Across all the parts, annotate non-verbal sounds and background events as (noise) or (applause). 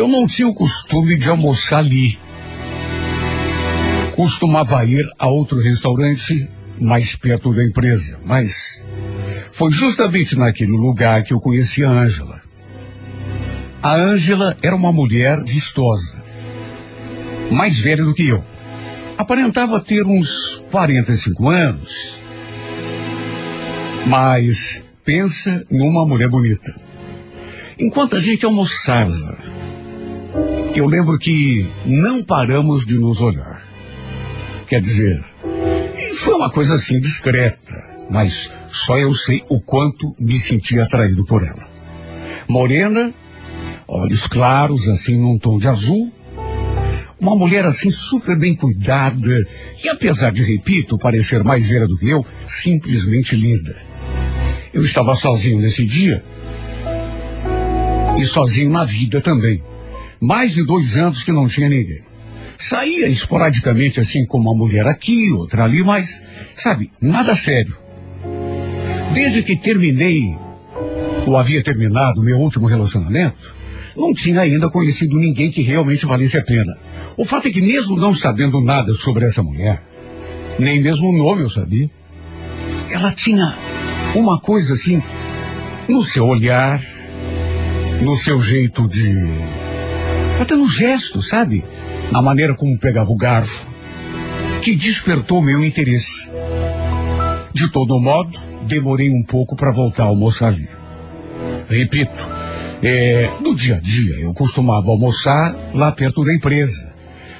Eu não tinha o costume de almoçar ali. Costumava ir a outro restaurante mais perto da empresa, mas foi justamente naquele lugar que eu conheci a Ângela. A Ângela era uma mulher vistosa, mais velha do que eu. Aparentava ter uns 45 anos, mas pensa numa mulher bonita. Enquanto a gente almoçava, eu lembro que não paramos de nos olhar. Quer dizer, foi uma coisa assim discreta, mas só eu sei o quanto me senti atraído por ela. Morena, olhos claros, assim num tom de azul. Uma mulher assim super bem cuidada e apesar de, repito, parecer mais velha do que eu, simplesmente linda. Eu estava sozinho nesse dia e sozinho na vida também. Mais de dois anos que não tinha ninguém. Saía esporadicamente assim com uma mulher aqui, outra ali, mas, sabe, nada sério. Desde que terminei, ou havia terminado meu último relacionamento, não tinha ainda conhecido ninguém que realmente valesse a pena. O fato é que mesmo não sabendo nada sobre essa mulher, nem mesmo o nome eu sabia, ela tinha uma coisa assim, no seu olhar, no seu jeito de. Até no gesto, sabe? Na maneira como pegava o garfo, que despertou meu interesse. De todo modo, demorei um pouco para voltar a almoçar ali. Repito, é, no dia a dia eu costumava almoçar lá perto da empresa.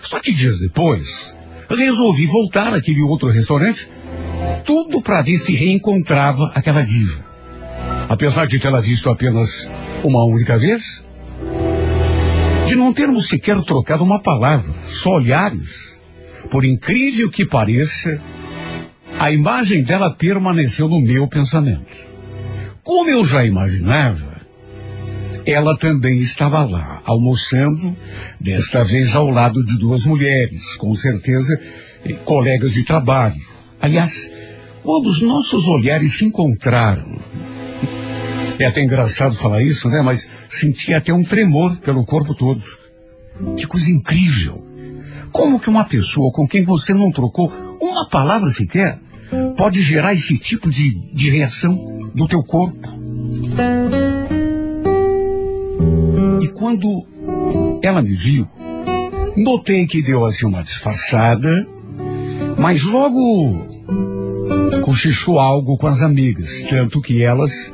Só que dias depois, resolvi voltar àquele outro restaurante, tudo para ver se reencontrava aquela diva. Apesar de tê-la visto apenas uma única vez, de não termos sequer trocado uma palavra, só olhares, por incrível que pareça, a imagem dela permaneceu no meu pensamento. Como eu já imaginava, ela também estava lá, almoçando, desta vez ao lado de duas mulheres, com certeza eh, colegas de trabalho. Aliás, quando os nossos olhares se encontraram, é até engraçado falar isso, né? Mas senti até um tremor pelo corpo todo. Que coisa incrível! Como que uma pessoa com quem você não trocou uma palavra sequer pode gerar esse tipo de, de reação do teu corpo? E quando ela me viu, notei que deu assim uma disfarçada, mas logo cochichou algo com as amigas, tanto que elas,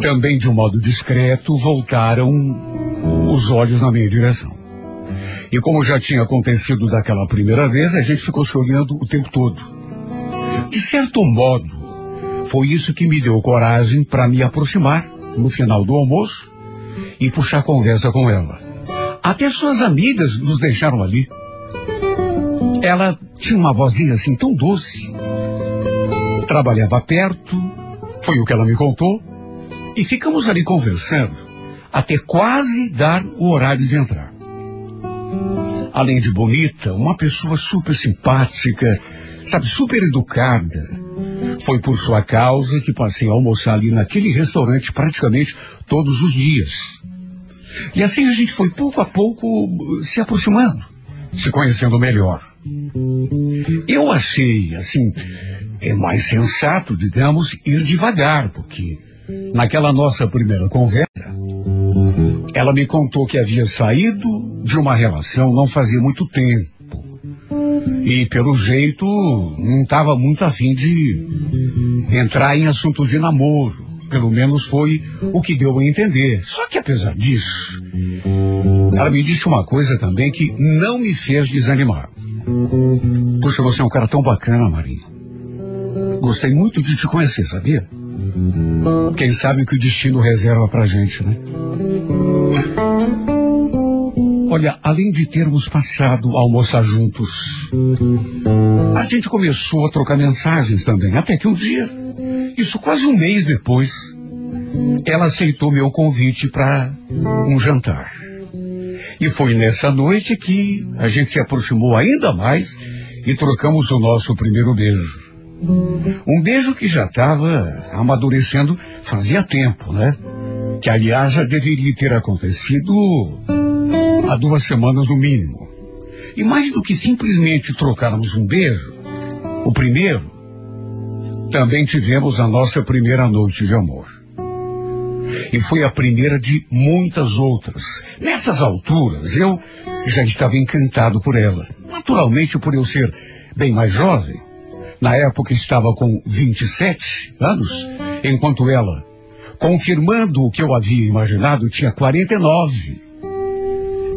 também de um modo discreto, voltaram os olhos na minha direção. E como já tinha acontecido daquela primeira vez, a gente ficou se olhando o tempo todo. De certo modo, foi isso que me deu coragem para me aproximar no final do almoço e puxar conversa com ela. Até suas amigas nos deixaram ali. Ela tinha uma vozinha assim tão doce. Trabalhava perto, foi o que ela me contou, e ficamos ali conversando até quase dar o horário de entrar. Além de bonita, uma pessoa super simpática, sabe, super educada. Foi por sua causa que passei a almoçar ali naquele restaurante praticamente todos os dias. E assim a gente foi pouco a pouco se aproximando, se conhecendo melhor. Eu achei, assim, é mais sensato, digamos, ir devagar, porque naquela nossa primeira conversa, ela me contou que havia saído de uma relação não fazia muito tempo. E pelo jeito não estava muito afim de entrar em assuntos de namoro. Pelo menos foi o que deu a entender. Só que apesar disso, ela me disse uma coisa também que não me fez desanimar. Puxa, você é um cara tão bacana, Marinho. Gostei muito de te conhecer, sabia? Quem sabe o que o destino reserva pra gente, né? Olha, além de termos passado a almoçar juntos, a gente começou a trocar mensagens também, até que um dia, isso quase um mês depois, ela aceitou meu convite para um jantar. E foi nessa noite que a gente se aproximou ainda mais e trocamos o nosso primeiro beijo. Um beijo que já estava amadurecendo fazia tempo, né? Que aliás já deveria ter acontecido há duas semanas no mínimo. E mais do que simplesmente trocarmos um beijo, o primeiro, também tivemos a nossa primeira noite de amor. E foi a primeira de muitas outras. Nessas alturas, eu já estava encantado por ela. Naturalmente, por eu ser bem mais jovem. Na época estava com 27 anos, enquanto ela, confirmando o que eu havia imaginado, tinha 49.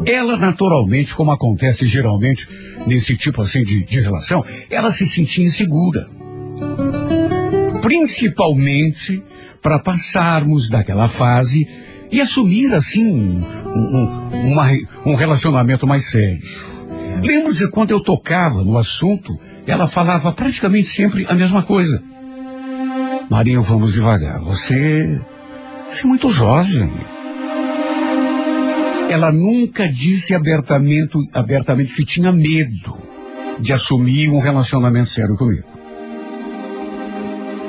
Ela, naturalmente, como acontece geralmente nesse tipo assim de, de relação, ela se sentia insegura. Principalmente para passarmos daquela fase e assumir assim um, um, uma, um relacionamento mais sério. Lembro de quando eu tocava no assunto, ela falava praticamente sempre a mesma coisa. Marinho, vamos devagar. Você, você é muito jovem. Ela nunca disse abertamente, abertamente que tinha medo de assumir um relacionamento sério comigo.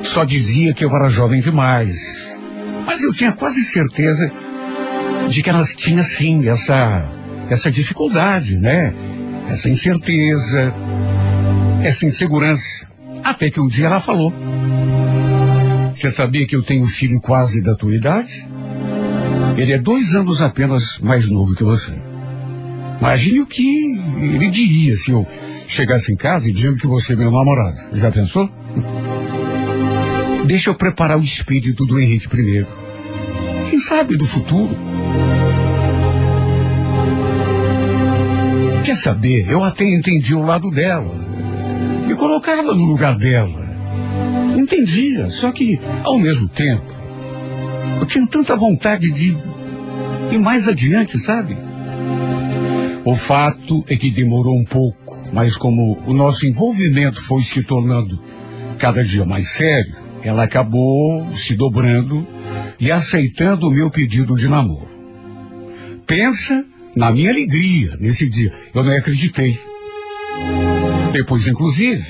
Só dizia que eu era jovem demais. Mas eu tinha quase certeza de que ela tinha sim essa, essa dificuldade, né? Essa incerteza, essa insegurança. Até que um dia ela falou: Você sabia que eu tenho um filho quase da tua idade? Ele é dois anos apenas mais novo que você. Imagine o que ele diria se eu chegasse em casa e dizendo que você é meu namorado. Já pensou? Deixa eu preparar o espírito do Henrique primeiro. Quem sabe do futuro? Saber? Eu até entendi o lado dela. Me colocava no lugar dela. Entendia, só que, ao mesmo tempo, eu tinha tanta vontade de ir mais adiante, sabe? O fato é que demorou um pouco, mas como o nosso envolvimento foi se tornando cada dia mais sério, ela acabou se dobrando e aceitando o meu pedido de namoro. Pensa na minha alegria nesse dia. Eu não acreditei. Depois, inclusive,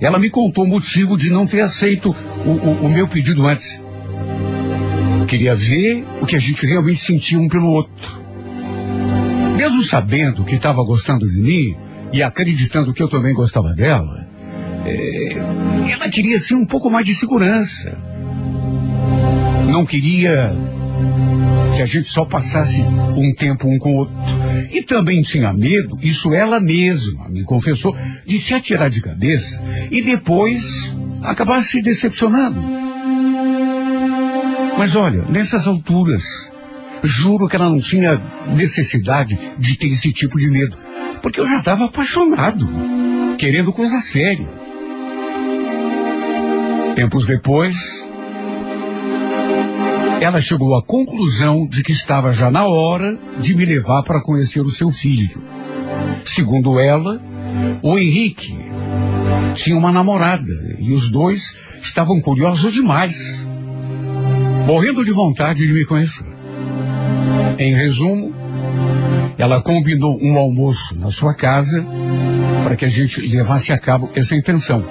ela me contou o motivo de não ter aceito o, o, o meu pedido antes. Queria ver o que a gente realmente sentia um pelo outro. Mesmo sabendo que estava gostando de mim e acreditando que eu também gostava dela, é, ela queria assim um pouco mais de segurança. Não queria que a gente só passasse um tempo um com o outro. E também tinha medo, isso ela mesma me confessou, de se atirar de cabeça e depois acabar se decepcionando. Mas olha, nessas alturas, juro que ela não tinha necessidade de ter esse tipo de medo, porque eu já estava apaixonado, querendo coisa séria. Tempos depois, ela chegou à conclusão de que estava já na hora de me levar para conhecer o seu filho. Segundo ela, o Henrique tinha uma namorada e os dois estavam curiosos demais, morrendo de vontade de me conhecer. Em resumo, ela combinou um almoço na sua casa para que a gente levasse a cabo essa intenção.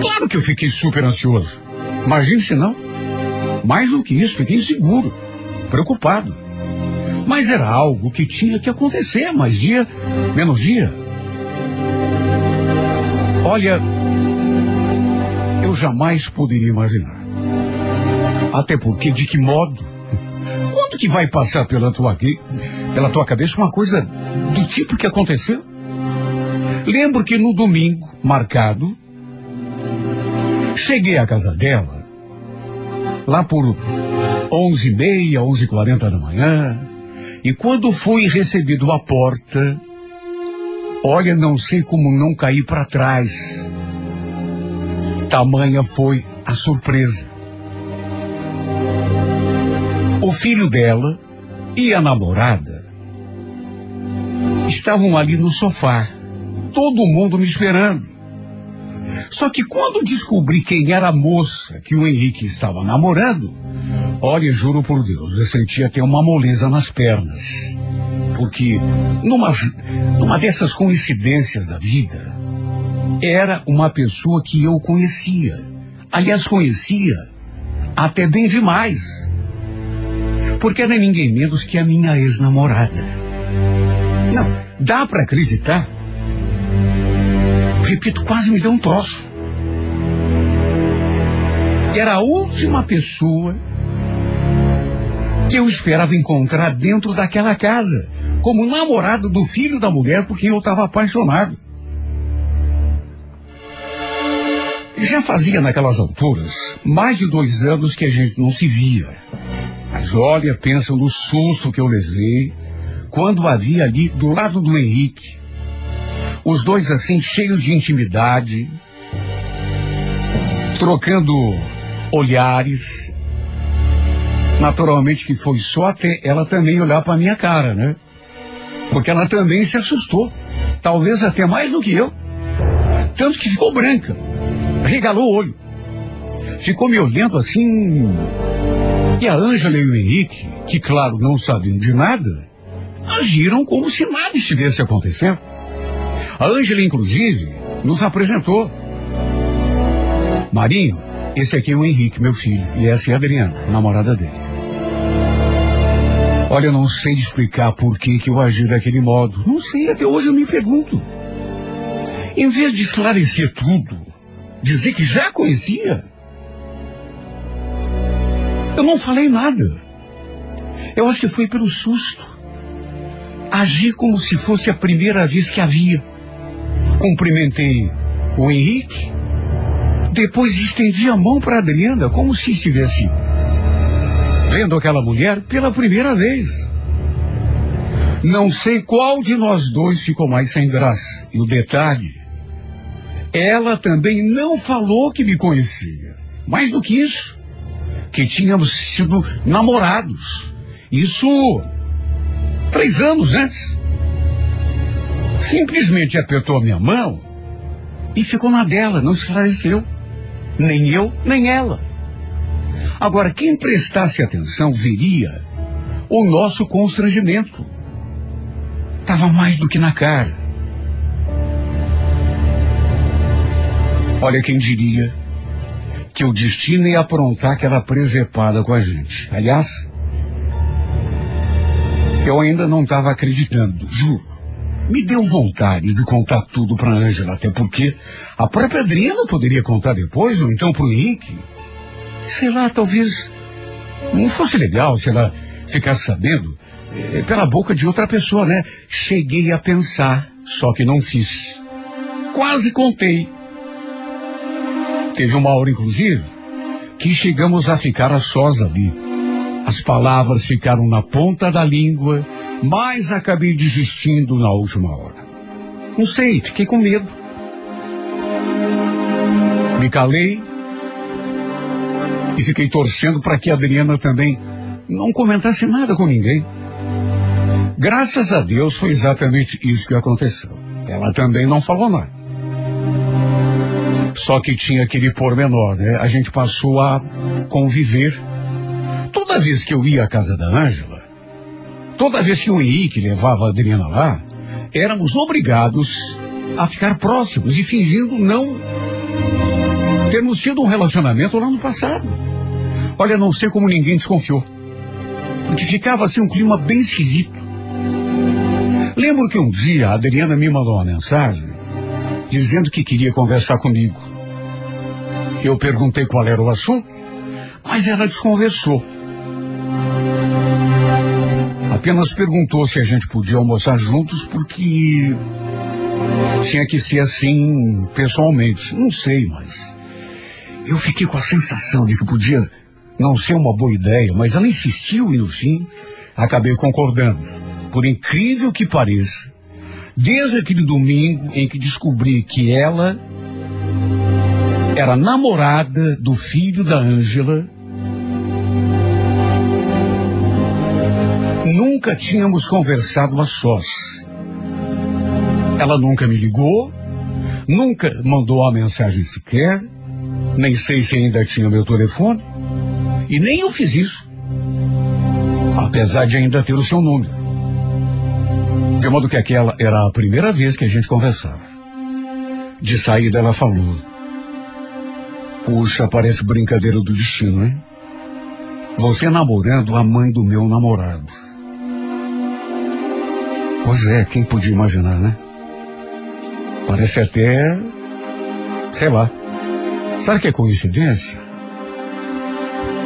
Claro que eu fiquei super ansioso. Imagine se não. Mais do que isso, fiquei inseguro, preocupado. Mas era algo que tinha que acontecer, mais dia, menos dia. Olha, eu jamais poderia imaginar. Até porque, de que modo? Quando que vai passar pela tua, pela tua cabeça uma coisa do tipo que aconteceu? Lembro que no domingo, marcado, cheguei à casa dela lá por onze e meia, onze e quarenta da manhã, e quando fui recebido à porta, olha, não sei como não caí para trás. Tamanha foi a surpresa. O filho dela e a namorada estavam ali no sofá, todo mundo me esperando. Só que quando descobri quem era a moça que o Henrique estava namorando, olha, juro por Deus, eu sentia até uma moleza nas pernas. Porque numa, numa dessas coincidências da vida, era uma pessoa que eu conhecia. Aliás, conhecia até bem demais. Porque era ninguém menos que a minha ex-namorada. Não, dá para acreditar? Repito, quase me deu um troço. Era a última pessoa que eu esperava encontrar dentro daquela casa, como namorado do filho da mulher por quem eu estava apaixonado. Já fazia naquelas alturas mais de dois anos que a gente não se via. Mas olha, pensa no susto que eu levei quando havia ali do lado do Henrique. Os dois assim cheios de intimidade, trocando olhares. Naturalmente que foi só até ela também olhar para minha cara, né? Porque ela também se assustou. Talvez até mais do que eu. Tanto que ficou branca. Regalou o olho. Ficou me olhando assim. E a Ângela e o Henrique, que claro não sabiam de nada, agiram como se nada estivesse acontecendo. A Ângela, inclusive, nos apresentou. Marinho, esse aqui é o Henrique, meu filho, e essa é a Adriana, namorada dele. Olha, eu não sei explicar por que, que eu agi daquele modo. Não sei, até hoje eu me pergunto. Em vez de esclarecer tudo, dizer que já conhecia, eu não falei nada. Eu acho que foi pelo susto. Agi como se fosse a primeira vez que havia. Cumprimentei o Henrique, depois estendi a mão para Adriana, como se estivesse vendo aquela mulher pela primeira vez. Não sei qual de nós dois ficou mais sem graça. E o detalhe, ela também não falou que me conhecia. Mais do que isso, que tínhamos sido namorados. Isso três anos antes. Simplesmente apertou a minha mão e ficou na dela, não esclareceu. Nem eu, nem ela. Agora, quem prestasse atenção veria o nosso constrangimento. Estava mais do que na cara. Olha quem diria que o destino ia aprontar aquela presepada com a gente. Aliás, eu ainda não estava acreditando, juro. Me deu vontade de contar tudo para Ângela, até porque a própria Adriana poderia contar depois, ou então para o Henrique. Sei lá, talvez não fosse legal se ela ficasse sabendo eh, pela boca de outra pessoa, né? Cheguei a pensar, só que não fiz. Quase contei. Teve uma hora, inclusive, que chegamos a ficar a sós ali. As palavras ficaram na ponta da língua, mas acabei desistindo na última hora. Não sei, fiquei com medo. Me calei e fiquei torcendo para que a Adriana também não comentasse nada com ninguém. Graças a Deus foi exatamente isso que aconteceu. Ela também não falou nada. Só que tinha aquele pormenor, né? A gente passou a conviver. Toda vez que eu ia à casa da Ângela, toda vez que o Henrique levava a Adriana lá, éramos obrigados a ficar próximos e fingindo não termos tido um relacionamento lá no passado. Olha, não sei como ninguém desconfiou. Porque ficava assim um clima bem esquisito. Lembro que um dia a Adriana me mandou uma mensagem dizendo que queria conversar comigo. Eu perguntei qual era o assunto, mas ela desconversou. Apenas perguntou se a gente podia almoçar juntos porque tinha que ser assim pessoalmente. Não sei, mas eu fiquei com a sensação de que podia não ser uma boa ideia, mas ela insistiu e no fim acabei concordando. Por incrível que pareça, desde aquele domingo em que descobri que ela era namorada do filho da Ângela. Nunca tínhamos conversado a sós. Ela nunca me ligou, nunca mandou uma mensagem sequer, nem sei se ainda tinha meu telefone, e nem eu fiz isso. Apesar de ainda ter o seu número. De modo que aquela era a primeira vez que a gente conversava. De saída ela falou. Puxa, parece brincadeira do destino, hein? Você namorando a mãe do meu namorado. Pois é, quem podia imaginar, né? Parece até. sei lá. Sabe que é coincidência?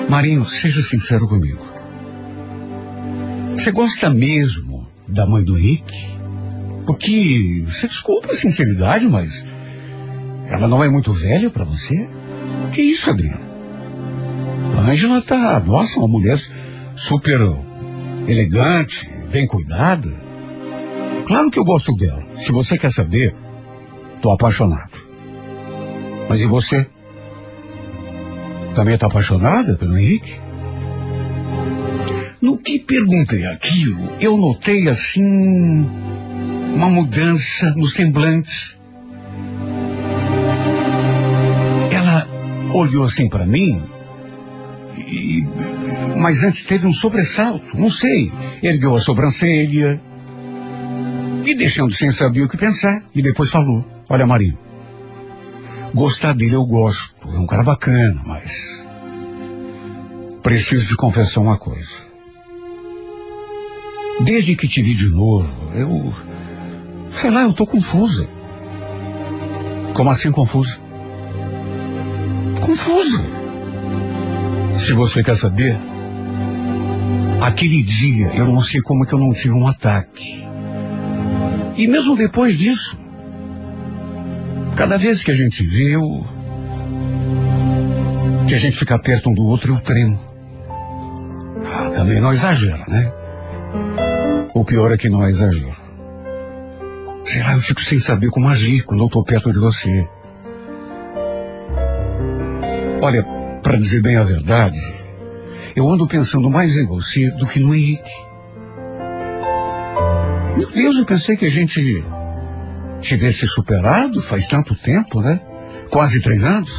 Marinho, seja sincero comigo. Você gosta mesmo da mãe do Henrique? Porque, você desculpa a sinceridade, mas ela não é muito velha para você? Que isso, Adriano? A Ângela tá, nossa, uma mulher super elegante, bem cuidada. Claro que eu gosto dela. Se você quer saber, tô apaixonado. Mas e você? Também tá apaixonada pelo Henrique? No que perguntei aquilo, eu notei assim uma mudança no semblante. Ela olhou assim para mim, e, mas antes teve um sobressalto, não sei. Ergueu a sobrancelha, e deixando sem saber o que pensar, e depois falou: Olha, Marinho, gostar dele eu gosto, é um cara bacana, mas. Preciso te confessar uma coisa. Desde que te vi de novo, eu. Sei lá, eu tô confusa. Como assim confusa? Confusa. Se você quer saber, aquele dia eu não sei como que eu não tive um ataque. E mesmo depois disso, cada vez que a gente vê, eu. que a gente fica perto um do outro, eu tremo. Ah, também não exagera, né? O pior é que não exagero. Sei lá, eu fico sem saber como agir quando eu tô perto de você. Olha, para dizer bem a verdade, eu ando pensando mais em você do que no Henrique. Eu pensei que a gente tivesse superado faz tanto tempo, né? Quase três anos.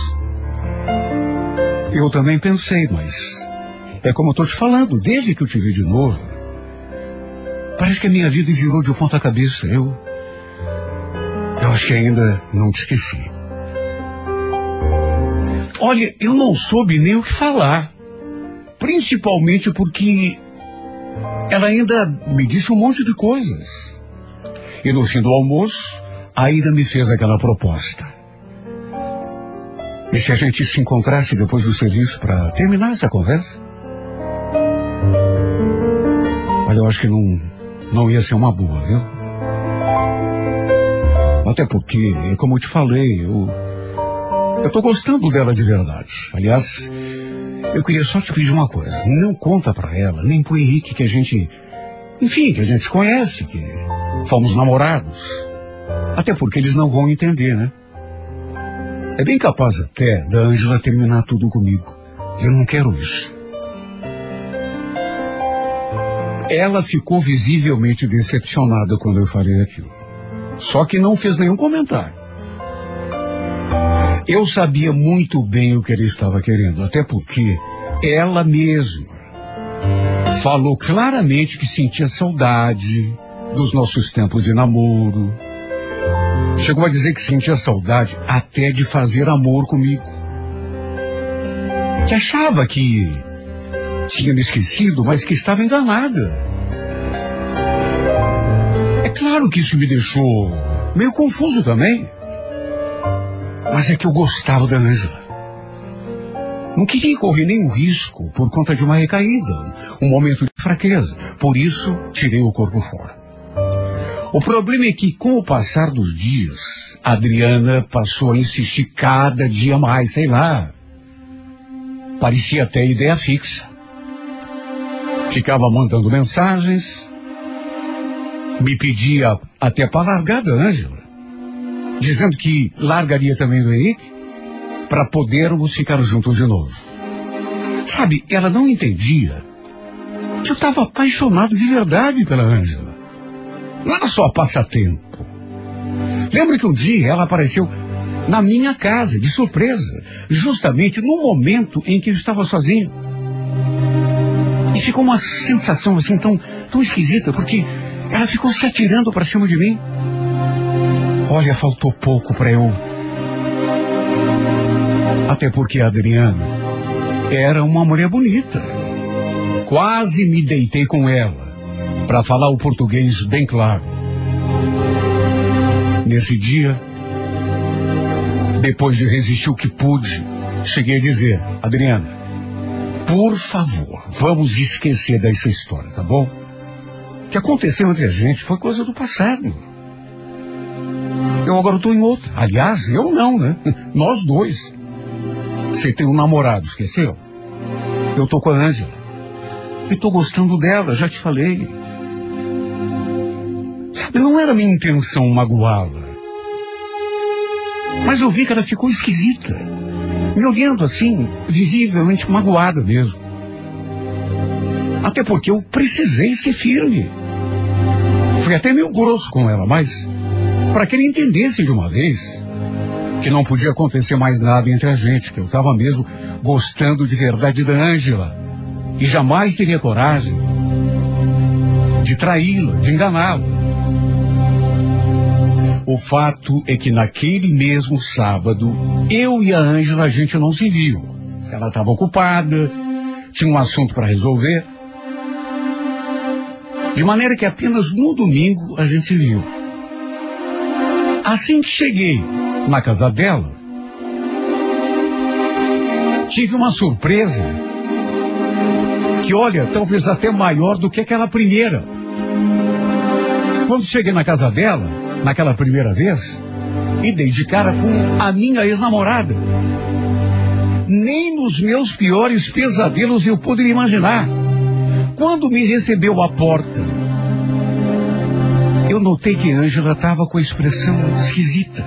Eu também pensei, mas é como eu tô te falando, desde que eu te vi de novo, parece que a minha vida virou de ponta cabeça. Eu. Eu acho que ainda não te esqueci. Olha, eu não soube nem o que falar. Principalmente porque ela ainda me disse um monte de coisas. E no fim do almoço, ainda me fez aquela proposta. E se a gente se encontrasse depois do serviço para terminar essa conversa? Olha, eu acho que não, não ia ser uma boa, viu? Até porque, como eu te falei, eu. Eu tô gostando dela de verdade. Aliás, eu queria só te pedir uma coisa. Não conta pra ela, nem pro Henrique que a gente. Enfim, que a gente conhece, que fomos namorados. Até porque eles não vão entender, né? É bem capaz até da Ângela terminar tudo comigo. Eu não quero isso. Ela ficou visivelmente decepcionada quando eu falei aquilo. Só que não fez nenhum comentário. Eu sabia muito bem o que ele estava querendo, até porque ela mesma falou claramente que sentia saudade dos nossos tempos de namoro. Chegou a dizer que sentia saudade até de fazer amor comigo. Que achava que tinha me esquecido, mas que estava enganada. É claro que isso me deixou meio confuso também. Mas é que eu gostava da Ângela. Não queria correr nenhum risco por conta de uma recaída, um momento de fraqueza. Por isso, tirei o corpo fora. O problema é que, com o passar dos dias, a Adriana passou a insistir cada dia mais, sei lá. Parecia até ideia fixa. Ficava mandando mensagens, me pedia até para largar da Ângela (laughs) dizendo que largaria também do Henrique. para podermos ficar juntos de novo. Sabe, ela não entendia que eu estava apaixonado de verdade pela Ângela. Não era só passatempo. Lembro que um dia ela apareceu na minha casa, de surpresa, justamente no momento em que eu estava sozinho. E ficou uma sensação assim tão, tão esquisita, porque ela ficou se atirando para cima de mim. Olha, faltou pouco para eu. Até porque a Adriana era uma mulher bonita. Quase me deitei com ela, para falar o português bem claro. Nesse dia, depois de resistir o que pude, cheguei a dizer, Adriana, por favor, vamos esquecer dessa história, tá bom? O que aconteceu entre a gente foi coisa do passado. Eu agora estou em outra. Aliás, eu não, né? (laughs) Nós dois. Você tem um namorado, esqueceu? Eu tô com a Ângela. E tô gostando dela, já te falei. Sabe, não era minha intenção magoá-la. Mas eu vi que ela ficou esquisita. Me olhando assim, visivelmente magoada mesmo. Até porque eu precisei ser firme. Fui até meio grosso com ela, mas para que ele entendesse de uma vez que não podia acontecer mais nada entre a gente, que eu estava mesmo gostando de verdade da Ângela e jamais teria coragem de traí-la, de enganá-la. O fato é que naquele mesmo sábado, eu e a Ângela a gente não se viu. Ela estava ocupada, tinha um assunto para resolver. De maneira que apenas no domingo a gente se viu. Assim que cheguei na casa dela, tive uma surpresa que, olha, talvez até maior do que aquela primeira. Quando cheguei na casa dela, naquela primeira vez, e dei de cara com a minha ex-namorada. Nem nos meus piores pesadelos eu poderia imaginar. Quando me recebeu à porta, eu notei que Ângela estava com a expressão esquisita.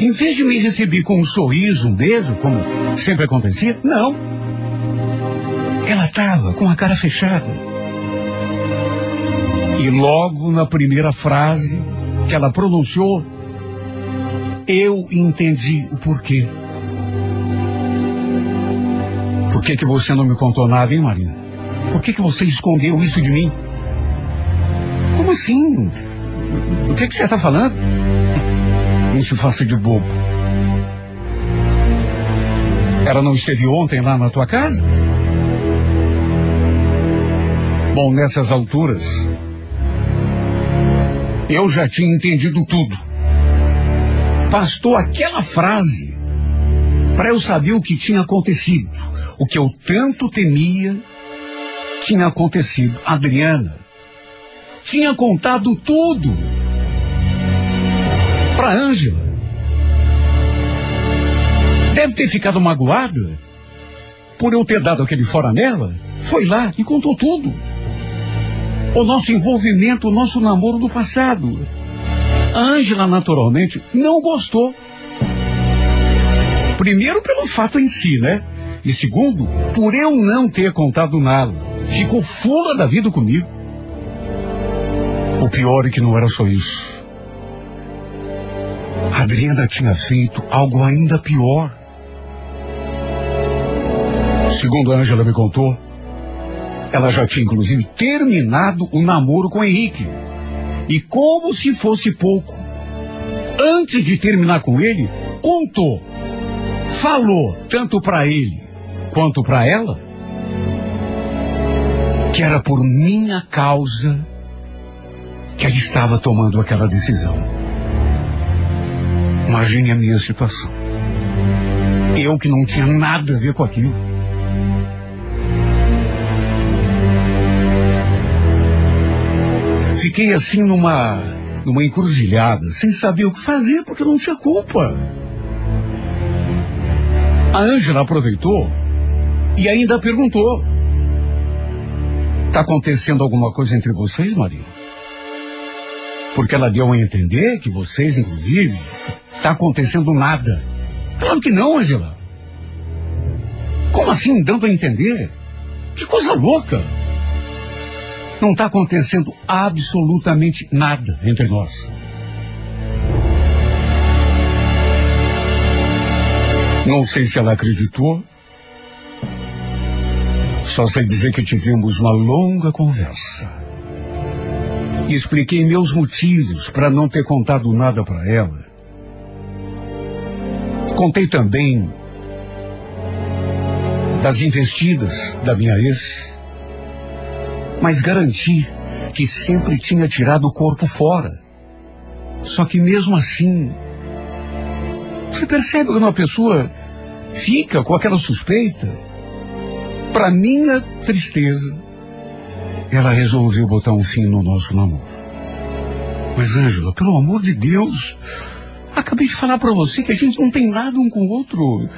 Em vez de me receber com um sorriso, um beijo, como sempre acontecia, não. Ela estava com a cara fechada. E logo na primeira frase que ela pronunciou, eu entendi o porquê. Por que, que você não me contou nada, hein, Marina? Por que, que você escondeu isso de mim? Como assim? Do que, que você está falando? Não se faça de bobo. Ela não esteve ontem lá na tua casa? Bom, nessas alturas, eu já tinha entendido tudo. Bastou aquela frase para eu saber o que tinha acontecido. O que eu tanto temia tinha acontecido. Adriana tinha contado tudo para Ângela. Deve ter ficado magoada por eu ter dado aquele fora nela. Foi lá e contou tudo. O nosso envolvimento, o nosso namoro do passado. A Ângela, naturalmente, não gostou. Primeiro, pelo fato em si, né? E segundo, por eu não ter contado nada. Ficou fula da vida comigo. O pior é que não era só isso. A Adriana tinha feito algo ainda pior. Segundo a Ângela me contou, ela já tinha inclusive terminado o namoro com o Henrique. E como se fosse pouco, antes de terminar com ele, contou, falou tanto para ele quanto para ela que era por minha causa que ela estava tomando aquela decisão. Imagine a minha situação. Eu que não tinha nada a ver com aquilo. Fiquei assim numa, numa encruzilhada, sem saber o que fazer, porque não tinha culpa. A Ângela aproveitou e ainda perguntou: Está acontecendo alguma coisa entre vocês, Maria? Porque ela deu a entender que vocês, inclusive, está acontecendo nada. Claro que não, Angela. Como assim dando a entender? Que coisa louca! Não está acontecendo absolutamente nada entre nós. Não sei se ela acreditou. Só sei dizer que tivemos uma longa conversa. E expliquei meus motivos para não ter contado nada para ela. Contei também das investidas da minha ex, mas garanti que sempre tinha tirado o corpo fora. Só que mesmo assim, você percebe quando uma pessoa fica com aquela suspeita? Para minha tristeza, ela resolveu botar um fim no nosso namoro. Mas, Ângela, pelo amor de Deus, acabei de falar para você que a gente não tem nada um com o outro.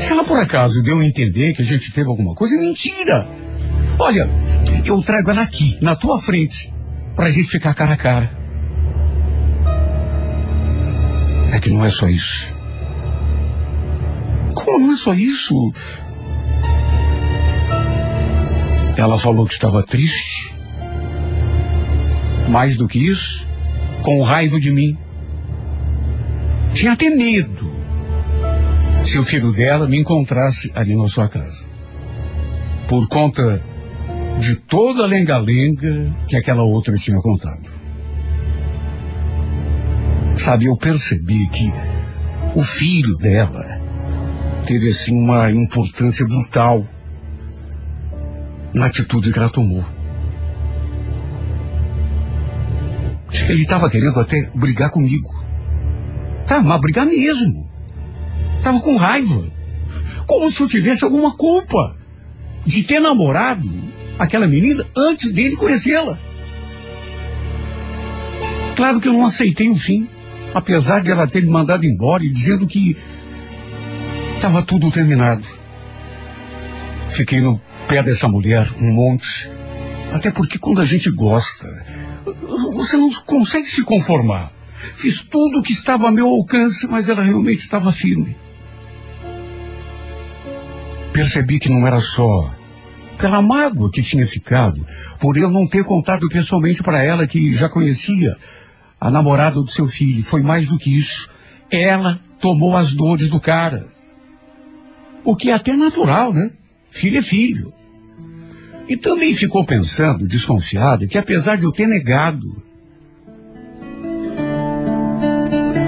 Se ela por acaso deu a entender que a gente teve alguma coisa, é mentira. Olha, eu trago ela aqui, na tua frente, pra gente ficar cara a cara. É que não é só isso. Como não é só isso? Ela falou que estava triste. Mais do que isso, com raiva de mim. Tinha até medo se o filho dela me encontrasse ali na sua casa. Por conta de toda a lenga-lenga que aquela outra tinha contado. Sabe, eu percebi que o filho dela teve assim uma importância brutal na atitude que ela tomou. Ele estava querendo até brigar comigo. Tá, mas brigar mesmo. Tava com raiva. Como se eu tivesse alguma culpa de ter namorado aquela menina antes dele conhecê-la. Claro que eu não aceitei o fim, apesar de ela ter me mandado embora e dizendo que estava tudo terminado. Fiquei no pé dessa mulher um monte. Até porque quando a gente gosta, você não consegue se conformar. Fiz tudo o que estava a meu alcance, mas ela realmente estava firme. Percebi que não era só pela mágoa que tinha ficado, por eu não ter contado pessoalmente para ela que já conhecia a namorada do seu filho. Foi mais do que isso. Ela tomou as dores do cara. O que é até natural, né? Filho é filho. E também ficou pensando, desconfiado, que apesar de eu ter negado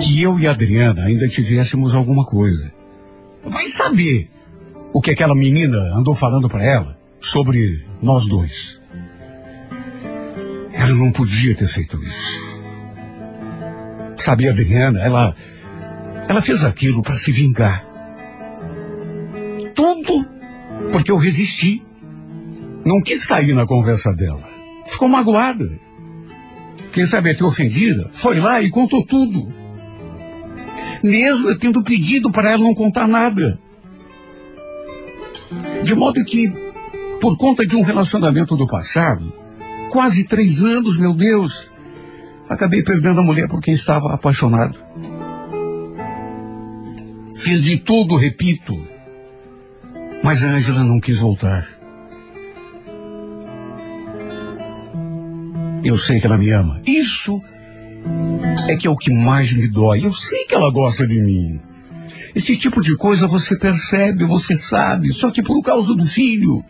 que eu e a Adriana ainda tivéssemos alguma coisa. Vai saber o que aquela menina andou falando para ela sobre nós dois. Ela não podia ter feito isso. Sabe, Adriana, ela, ela fez aquilo para se vingar. Tudo porque eu resisti. Não quis cair na conversa dela. Ficou magoada. Quem sabe até ofendida, foi lá e contou tudo. Mesmo eu tendo pedido para ela não contar nada. De modo que, por conta de um relacionamento do passado, quase três anos, meu Deus, acabei perdendo a mulher por quem estava apaixonado. Fiz de tudo, repito, mas a Ângela não quis voltar. Eu sei que ela me ama. Isso é que é o que mais me dói. Eu sei que ela gosta de mim. Esse tipo de coisa você percebe, você sabe, só que por causa do filho,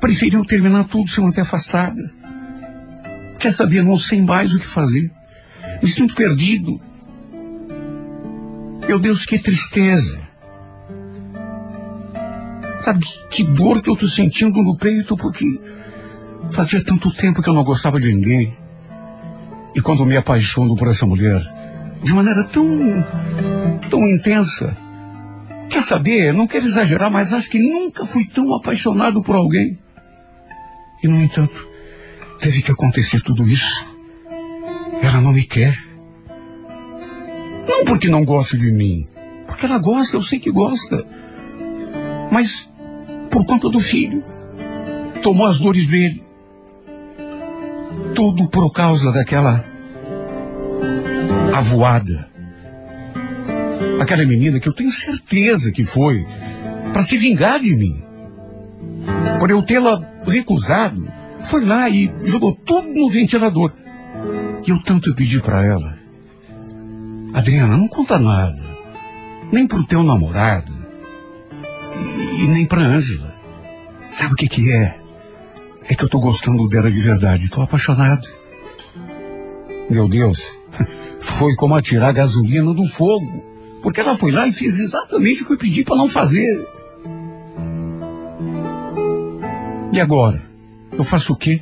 preferiu terminar tudo se manter afastada. Quer saber, não sei mais o que fazer. Me sinto perdido. Meu Deus, que tristeza. Sabe que dor que eu estou sentindo no peito porque fazia tanto tempo que eu não gostava de ninguém. E quando me apaixono por essa mulher, de maneira tão, tão intensa. Quer saber? Não quero exagerar, mas acho que nunca fui tão apaixonado por alguém. E, no entanto, teve que acontecer tudo isso. Ela não me quer. Não porque não gosta de mim. Porque ela gosta, eu sei que gosta. Mas por conta do filho. Tomou as dores dele. Tudo por causa daquela avoada Aquela menina que eu tenho certeza que foi para se vingar de mim. Por eu tê-la recusado, foi lá e jogou tudo no ventilador. E eu tanto pedi para ela. Adriana, não conta nada. Nem pro teu namorado. E, e nem pra Ângela. Sabe o que que é? É que eu tô gostando dela de verdade. Tô apaixonado. Meu Deus. Foi como atirar gasolina do fogo. Porque ela foi lá e fez exatamente o que eu pedi para não fazer. E agora? Eu faço o quê?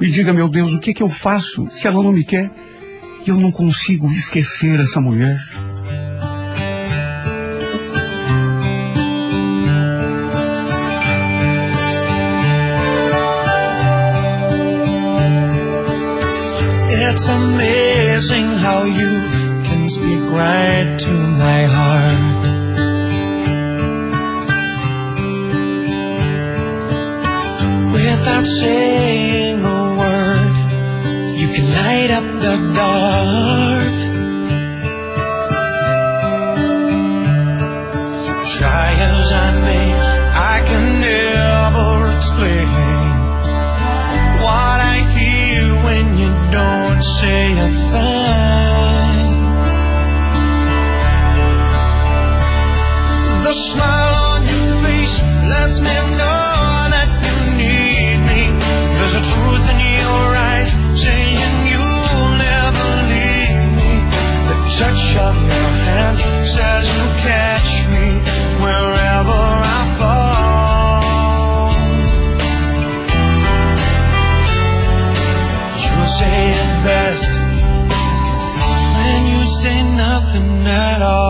Me diga, meu Deus, o que que eu faço se ela não me quer? Eu não consigo esquecer essa mulher. It's amazing how you can speak right to my heart. Without saying a word, you can light up the dark. You'll catch me wherever I fall. You say it best when you say nothing at. All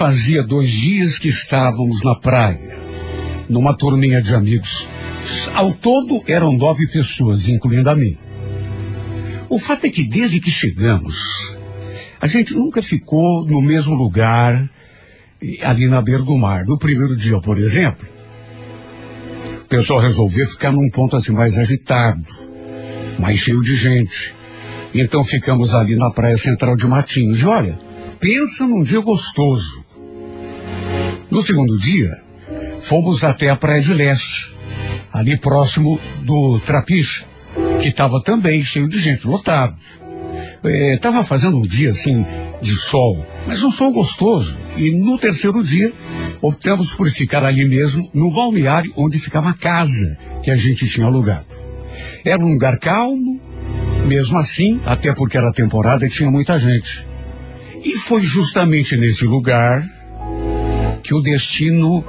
fazia dois dias que estávamos na praia, numa turminha de amigos. Ao todo eram nove pessoas, incluindo a mim. O fato é que desde que chegamos, a gente nunca ficou no mesmo lugar, ali na beira do mar. No primeiro dia, por exemplo, o pessoal resolveu ficar num ponto assim mais agitado, mais cheio de gente. Então ficamos ali na praia central de Matinhos. E olha, pensa num dia gostoso. No segundo dia, fomos até a Praia de Leste, ali próximo do Trapiche, que estava também cheio de gente, lotado. Estava fazendo um dia assim de sol, mas um sol gostoso. E no terceiro dia, optamos por ficar ali mesmo, no balneário onde ficava a casa que a gente tinha alugado. Era um lugar calmo, mesmo assim, até porque era temporada e tinha muita gente. E foi justamente nesse lugar que o destino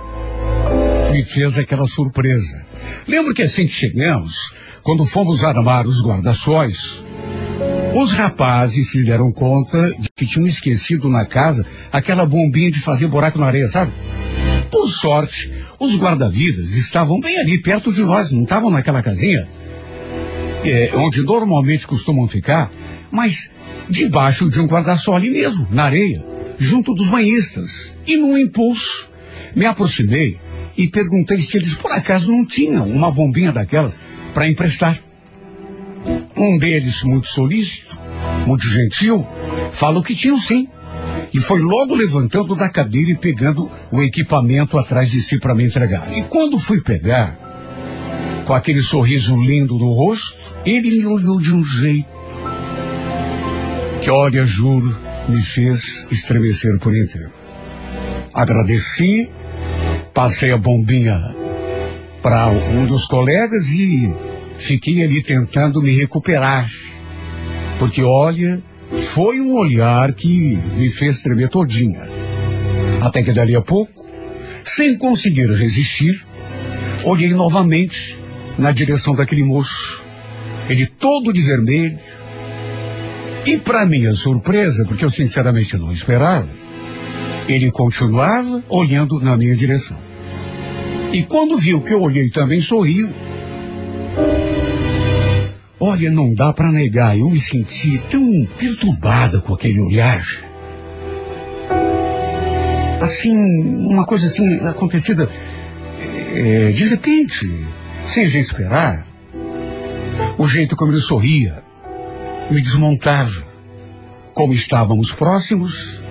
me fez aquela surpresa. Lembro que assim que chegamos, quando fomos armar os guarda-sóis, os rapazes se deram conta de que tinham esquecido na casa aquela bombinha de fazer buraco na areia, sabe? Por sorte, os guarda-vidas estavam bem ali, perto de nós, não estavam naquela casinha, é, onde normalmente costumam ficar, mas debaixo de um guarda-sol ali mesmo, na areia, junto dos banhistas. E num impulso, me aproximei e perguntei se eles por acaso não tinham uma bombinha daquelas para emprestar. Um deles, muito solícito, muito gentil, falou que tinham sim. E foi logo levantando da cadeira e pegando o equipamento atrás de si para me entregar. E quando fui pegar, com aquele sorriso lindo no rosto, ele me olhou de um jeito que, olha, juro, me fez estremecer por inteiro. Agradeci, passei a bombinha para um dos colegas e fiquei ali tentando me recuperar. Porque, olha, foi um olhar que me fez tremer todinha. Até que dali a pouco, sem conseguir resistir, olhei novamente na direção daquele moço. Ele todo de vermelho. E para minha surpresa, porque eu sinceramente não esperava, ele continuava olhando na minha direção. E quando viu que eu olhei também sorriu. Olha, não dá para negar, eu me senti tão perturbada com aquele olhar. Assim, uma coisa assim acontecida eh, de repente, sem esperar. O jeito como ele sorria me desmontava. Como estávamos próximos,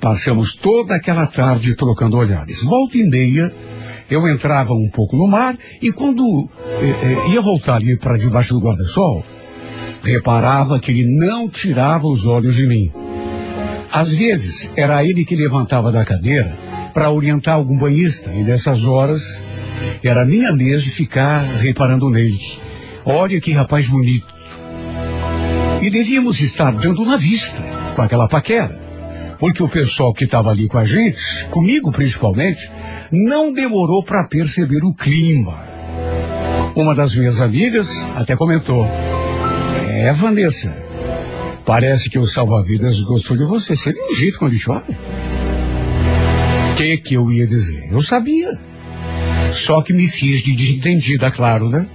passamos toda aquela tarde trocando olhares. Volta e meia, eu entrava um pouco no mar e quando eh, eh, ia voltar ali para debaixo do guarda-sol, reparava que ele não tirava os olhos de mim. Às vezes, era ele que levantava da cadeira para orientar algum banhista e nessas horas era minha vez de ficar reparando nele. Olha que rapaz bonito. E devíamos estar dando na vista com aquela paquera. Porque o pessoal que estava ali com a gente, comigo principalmente, não demorou para perceber o clima. Uma das minhas amigas até comentou: É, Vanessa, parece que o salva-vidas gostou de você. Viu o jeito quando chora? O que que eu ia dizer? Eu sabia. Só que me fiz de desentendida, claro, né?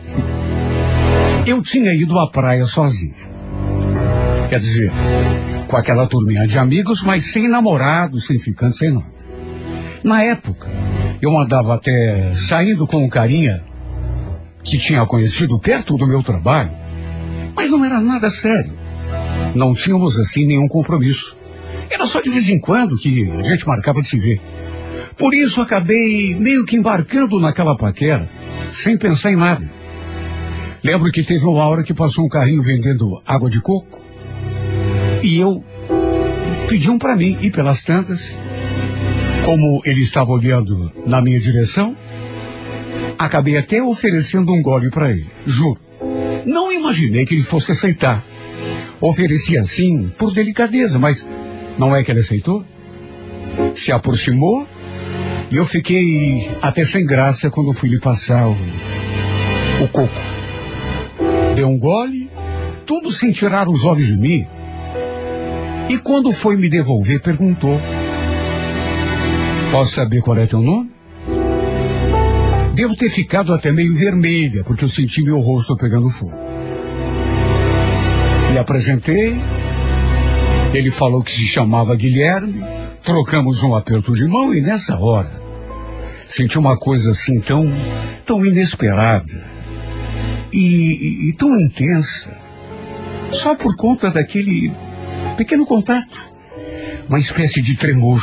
Eu tinha ido à praia sozinho. Quer dizer, com aquela turminha de amigos, mas sem namorado, sem ficante, sem nada. Na época, eu andava até saindo com um carinha que tinha conhecido perto do meu trabalho, mas não era nada sério. Não tínhamos assim nenhum compromisso. Era só de vez em quando que a gente marcava de se ver. Por isso acabei meio que embarcando naquela paquera, sem pensar em nada. Lembro que teve uma hora que passou um carrinho vendendo água de coco. E eu pedi um para mim, e pelas tantas, como ele estava olhando na minha direção, acabei até oferecendo um gole para ele. Juro. Não imaginei que ele fosse aceitar. Ofereci assim por delicadeza, mas não é que ele aceitou? Se aproximou e eu fiquei até sem graça quando fui lhe passar o, o coco. Deu um gole, tudo sem tirar os olhos de mim. E quando foi me devolver, perguntou: Posso saber qual é teu nome? Devo ter ficado até meio vermelha, porque eu senti meu rosto pegando fogo. Me apresentei, ele falou que se chamava Guilherme, trocamos um aperto de mão e nessa hora senti uma coisa assim tão, tão inesperada e, e- e tão intensa, só por conta daquele pequeno contato, uma espécie de tremor,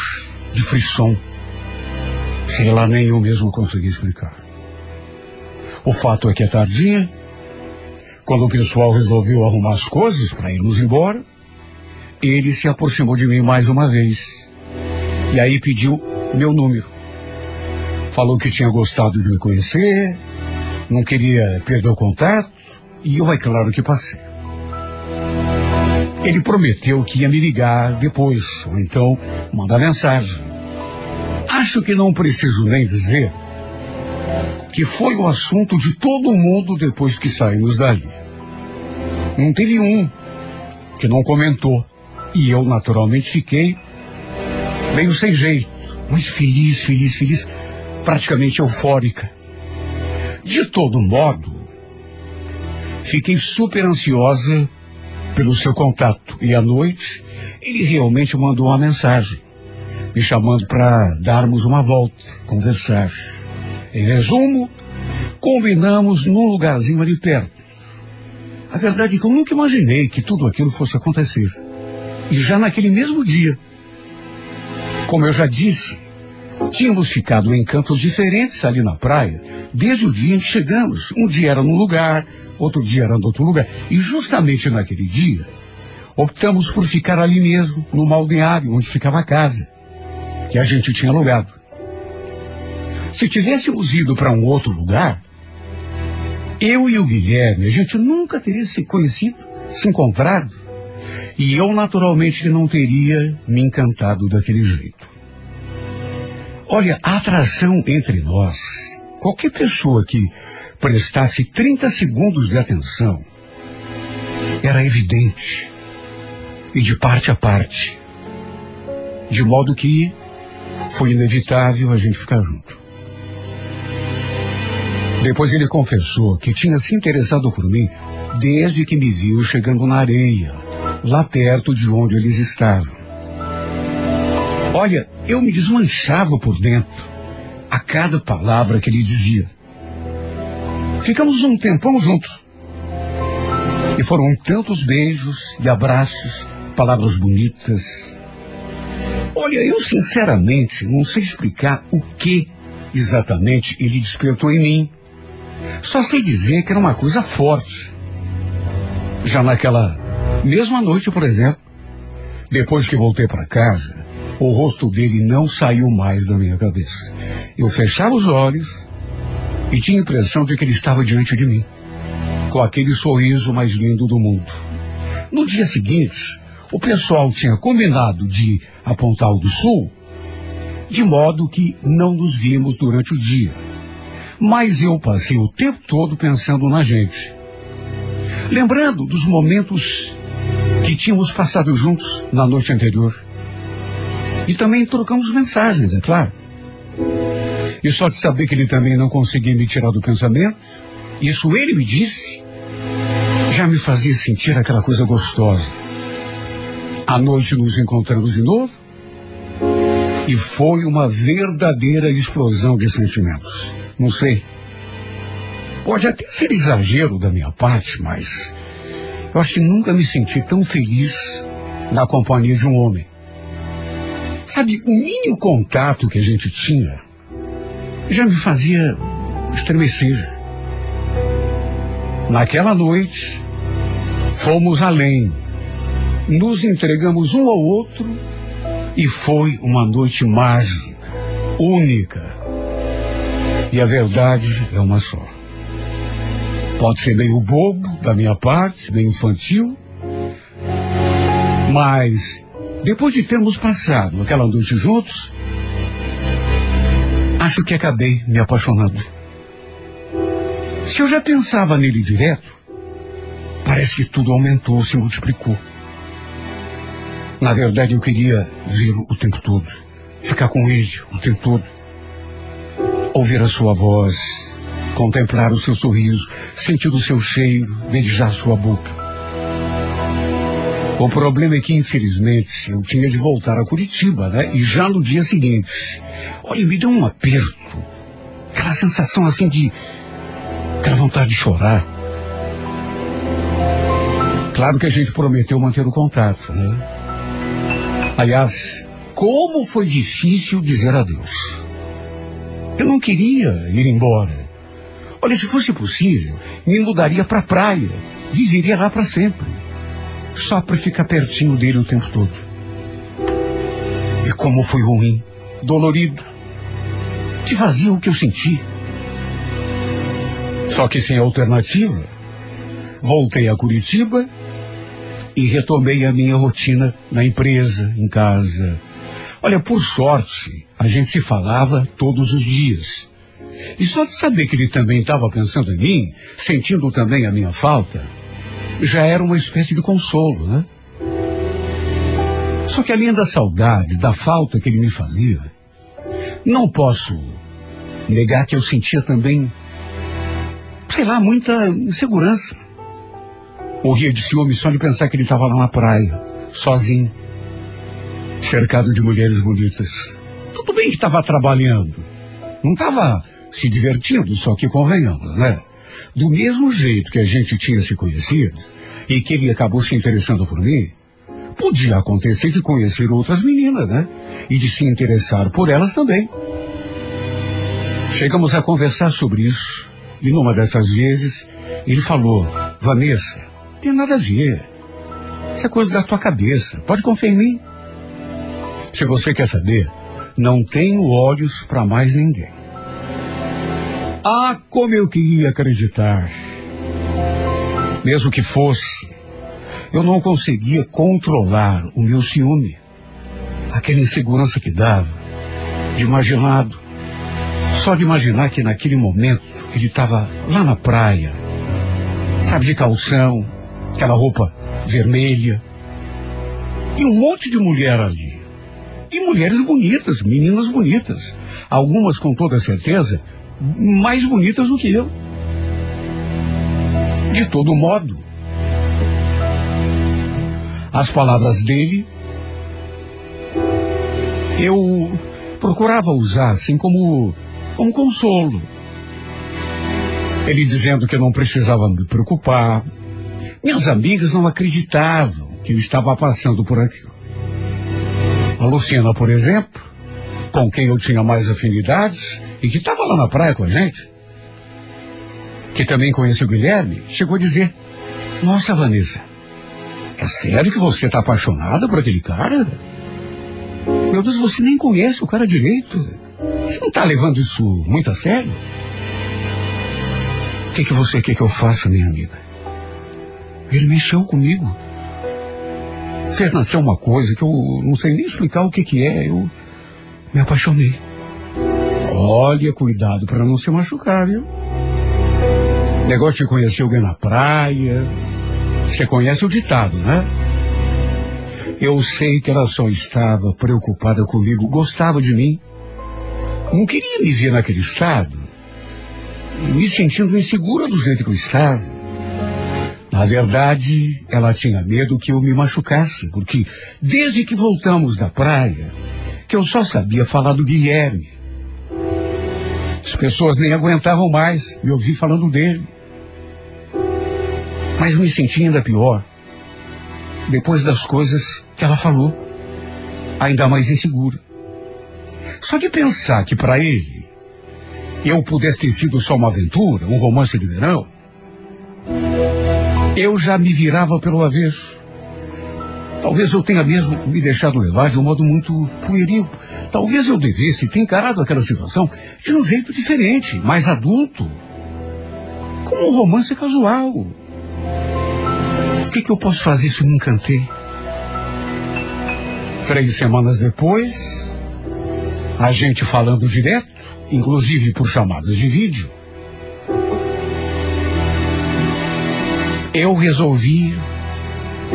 de frisson. Sei lá, nem eu mesmo consegui explicar. O fato é que à tardinha, quando o pessoal resolveu arrumar as coisas para irmos embora, ele se aproximou de mim mais uma vez. E aí pediu meu número. Falou que tinha gostado de me conhecer, não queria perder o contato, e eu, é claro que passei. Ele prometeu que ia me ligar depois, ou então mandar mensagem. Acho que não preciso nem dizer que foi o assunto de todo mundo depois que saímos dali. Não teve um que não comentou. E eu, naturalmente, fiquei meio sem jeito, mas feliz, feliz, feliz, praticamente eufórica. De todo modo, fiquei super ansiosa pelo seu contato. E à noite, ele realmente mandou uma mensagem, me chamando para darmos uma volta, conversar. Em resumo, combinamos num lugarzinho ali perto. A verdade é que eu nunca imaginei que tudo aquilo fosse acontecer. E já naquele mesmo dia, como eu já disse, tínhamos ficado em cantos diferentes ali na praia, desde o dia em que chegamos. Um dia era num lugar, outro dia era em outro lugar. E justamente naquele dia, optamos por ficar ali mesmo, no balneário onde ficava a casa, que a gente tinha alugado. Se tivéssemos ido para um outro lugar, eu e o Guilherme, a gente nunca teria se conhecido, se encontrado. E eu, naturalmente, não teria me encantado daquele jeito. Olha, a atração entre nós, qualquer pessoa que prestasse 30 segundos de atenção, era evidente. E de parte a parte. De modo que foi inevitável a gente ficar junto. Depois ele confessou que tinha se interessado por mim desde que me viu chegando na areia, lá perto de onde eles estavam. Olha, eu me desmanchava por dentro a cada palavra que ele dizia. Ficamos um tempão juntos. E foram tantos beijos e abraços, palavras bonitas. Olha, eu sinceramente não sei explicar o que exatamente ele despertou em mim. Só sei dizer que era uma coisa forte. Já naquela mesma noite, por exemplo, depois que voltei para casa, o rosto dele não saiu mais da minha cabeça. Eu fechava os olhos e tinha a impressão de que ele estava diante de mim, com aquele sorriso mais lindo do mundo. No dia seguinte, o pessoal tinha combinado de Apontal do Sul, de modo que não nos vimos durante o dia. Mas eu passei o tempo todo pensando na gente. Lembrando dos momentos que tínhamos passado juntos na noite anterior. E também trocamos mensagens, é claro. E só de saber que ele também não conseguia me tirar do pensamento, isso ele me disse, já me fazia sentir aquela coisa gostosa. À noite nos encontramos de novo e foi uma verdadeira explosão de sentimentos. Não sei. Pode até ser exagero da minha parte, mas eu acho que nunca me senti tão feliz na companhia de um homem. Sabe, o mínimo contato que a gente tinha já me fazia estremecer. Naquela noite, fomos além. Nos entregamos um ao outro e foi uma noite mágica, única. E a verdade é uma só. Pode ser meio bobo da minha parte, meio infantil, mas depois de termos passado aquela noite juntos, acho que acabei me apaixonando. Se eu já pensava nele direto, parece que tudo aumentou, se multiplicou. Na verdade, eu queria vê-lo o tempo todo, ficar com ele o tempo todo, ouvir a sua voz, contemplar o seu sorriso, sentir o seu cheiro, beijar sua boca. O problema é que, infelizmente, eu tinha de voltar a Curitiba, né? E já no dia seguinte. Olha, me deu um aperto. Aquela sensação assim de. aquela vontade de chorar. Claro que a gente prometeu manter o contato, né? Aliás, como foi difícil dizer adeus. Eu não queria ir embora. Olha, se fosse possível, me mudaria para a praia. Viveria lá para sempre. Só para ficar pertinho dele o tempo todo. E como foi ruim, dolorido. Que vazio que eu senti. Só que sem alternativa, voltei a Curitiba e retomei a minha rotina na empresa, em casa. Olha, por sorte, a gente se falava todos os dias. E só de saber que ele também estava pensando em mim, sentindo também a minha falta, já era uma espécie de consolo, né? Só que além da saudade, da falta que ele me fazia, não posso negar que eu sentia também, sei lá, muita insegurança. Morria de ciúme só de pensar que ele estava lá na praia, sozinho, cercado de mulheres bonitas. Tudo bem que estava trabalhando, não estava se divertindo, só que convenhamos, né? Do mesmo jeito que a gente tinha se conhecido e que ele acabou se interessando por mim, podia acontecer de conhecer outras meninas, né? E de se interessar por elas também. Chegamos a conversar sobre isso e numa dessas vezes ele falou: Vanessa, tem nada a ver. Isso é coisa da tua cabeça. Pode confiar em mim. Se você quer saber, não tenho olhos para mais ninguém. Ah, como eu queria acreditar. Mesmo que fosse, eu não conseguia controlar o meu ciúme. Aquela insegurança que dava, de imaginado. Só de imaginar que naquele momento ele estava lá na praia, sabe, de calção, aquela roupa vermelha, e um monte de mulher ali. E mulheres bonitas, meninas bonitas. Algumas, com toda certeza, mais bonitas do que eu. De todo modo, as palavras dele eu procurava usar assim como, como consolo. Ele dizendo que eu não precisava me preocupar. Minhas amigas não acreditavam que eu estava passando por aquilo. A Luciana, por exemplo, com quem eu tinha mais afinidades e que estava lá na praia com a gente, que também conhecia o Guilherme, chegou a dizer: Nossa, Vanessa, é sério que você está apaixonada por aquele cara? Meu Deus, você nem conhece o cara direito. Você não está levando isso muito a sério? O que, que você quer que eu faça, minha amiga? Ele mexeu comigo. Fez nascer uma coisa que eu não sei nem explicar o que, que é. Eu me apaixonei. Olha, cuidado para não se machucar, viu? Negócio de conhecer alguém na praia. Você conhece o ditado, né? Eu sei que ela só estava preocupada comigo, gostava de mim. Não queria me ver naquele estado. Me sentindo insegura do jeito que eu estava. Na verdade, ela tinha medo que eu me machucasse, porque desde que voltamos da praia, que eu só sabia falar do Guilherme. As pessoas nem aguentavam mais me ouvir falando dele. Mas me senti ainda pior depois das coisas que ela falou, ainda mais insegura. Só de pensar que para ele eu pudesse ter sido só uma aventura, um romance de verão, eu já me virava pelo avesso. Talvez eu tenha mesmo me deixado levar de um modo muito pueril. Talvez eu devesse ter encarado aquela situação de um jeito diferente, mais adulto. Como um romance casual. O que, que eu posso fazer se me encantei? Três semanas depois, a gente falando direto, inclusive por chamadas de vídeo, eu resolvi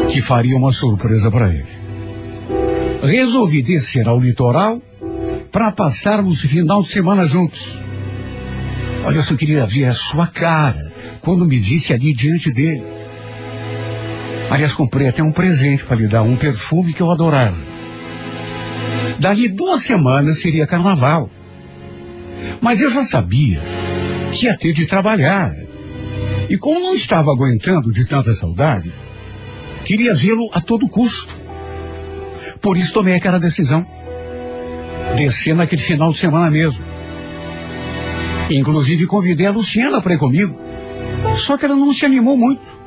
que faria uma surpresa para ele. Resolvi descer ao litoral para passarmos o final de semana juntos. Olha, eu só queria ver a sua cara quando me visse ali diante dele. Aliás, comprei até um presente para lhe dar, um perfume que eu adorava. Dali duas semanas seria carnaval. Mas eu já sabia que ia ter de trabalhar. E como não estava aguentando de tanta saudade, queria vê-lo a todo custo. Por isso tomei aquela decisão. Descer naquele final de semana mesmo. Inclusive convidei a Luciana para ir comigo. Só que ela não se animou muito.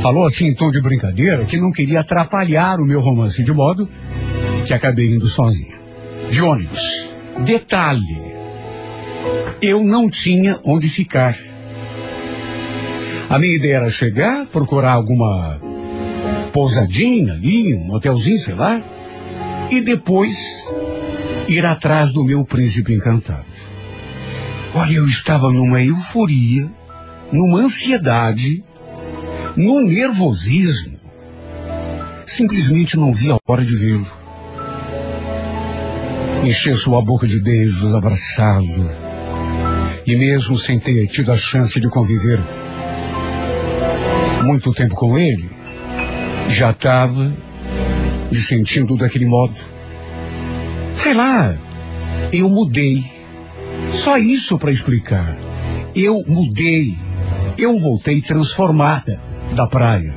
Falou assim em tom de brincadeira que não queria atrapalhar o meu romance de modo que acabei indo sozinha. De ônibus. Detalhe. Eu não tinha onde ficar. A minha ideia era chegar, procurar alguma pousadinha ali, um hotelzinho, sei lá, e depois ir atrás do meu príncipe encantado. Olha, eu estava numa euforia, numa ansiedade, num nervosismo. Simplesmente não vi a hora de vê-lo. Encher sua boca de beijos, abraçá-lo. E mesmo sem ter tido a chance de conviver muito tempo com ele, já estava me sentindo daquele modo. Sei lá, eu mudei. Só isso para explicar. Eu mudei. Eu voltei transformada da praia.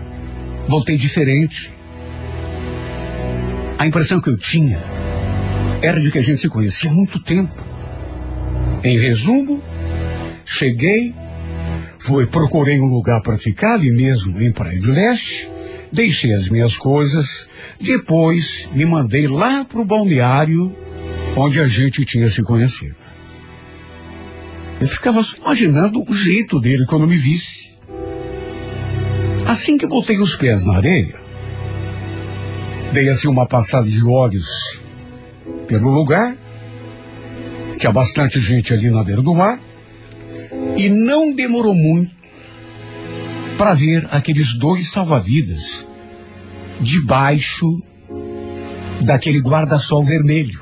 Voltei diferente. A impressão que eu tinha era de que a gente se conhecia há muito tempo. Em resumo, cheguei, fui, procurei um lugar para ficar ali mesmo em Praia do Leste, deixei as minhas coisas, depois me mandei lá para o balneário onde a gente tinha se conhecido. Eu ficava imaginando o jeito dele quando me visse. Assim que botei os pés na areia, dei assim uma passada de olhos pelo lugar, tinha bastante gente ali na beira do mar, e não demorou muito para ver aqueles dois salva-vidas debaixo daquele guarda-sol vermelho.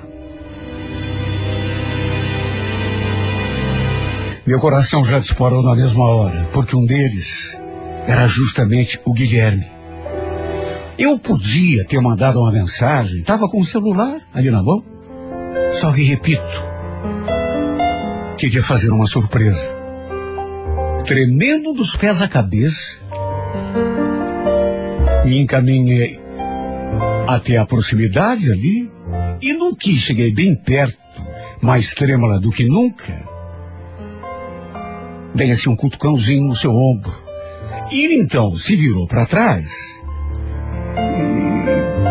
Meu coração já disparou na mesma hora, porque um deles era justamente o Guilherme. Eu podia ter mandado uma mensagem, estava com o celular ali na mão, só que repito, queria fazer uma surpresa. Tremendo dos pés à cabeça, me encaminhei até a proximidade ali, e no que cheguei bem perto, mais trêmula do que nunca, dei assim um cutucãozinho no seu ombro. E ele então se virou para trás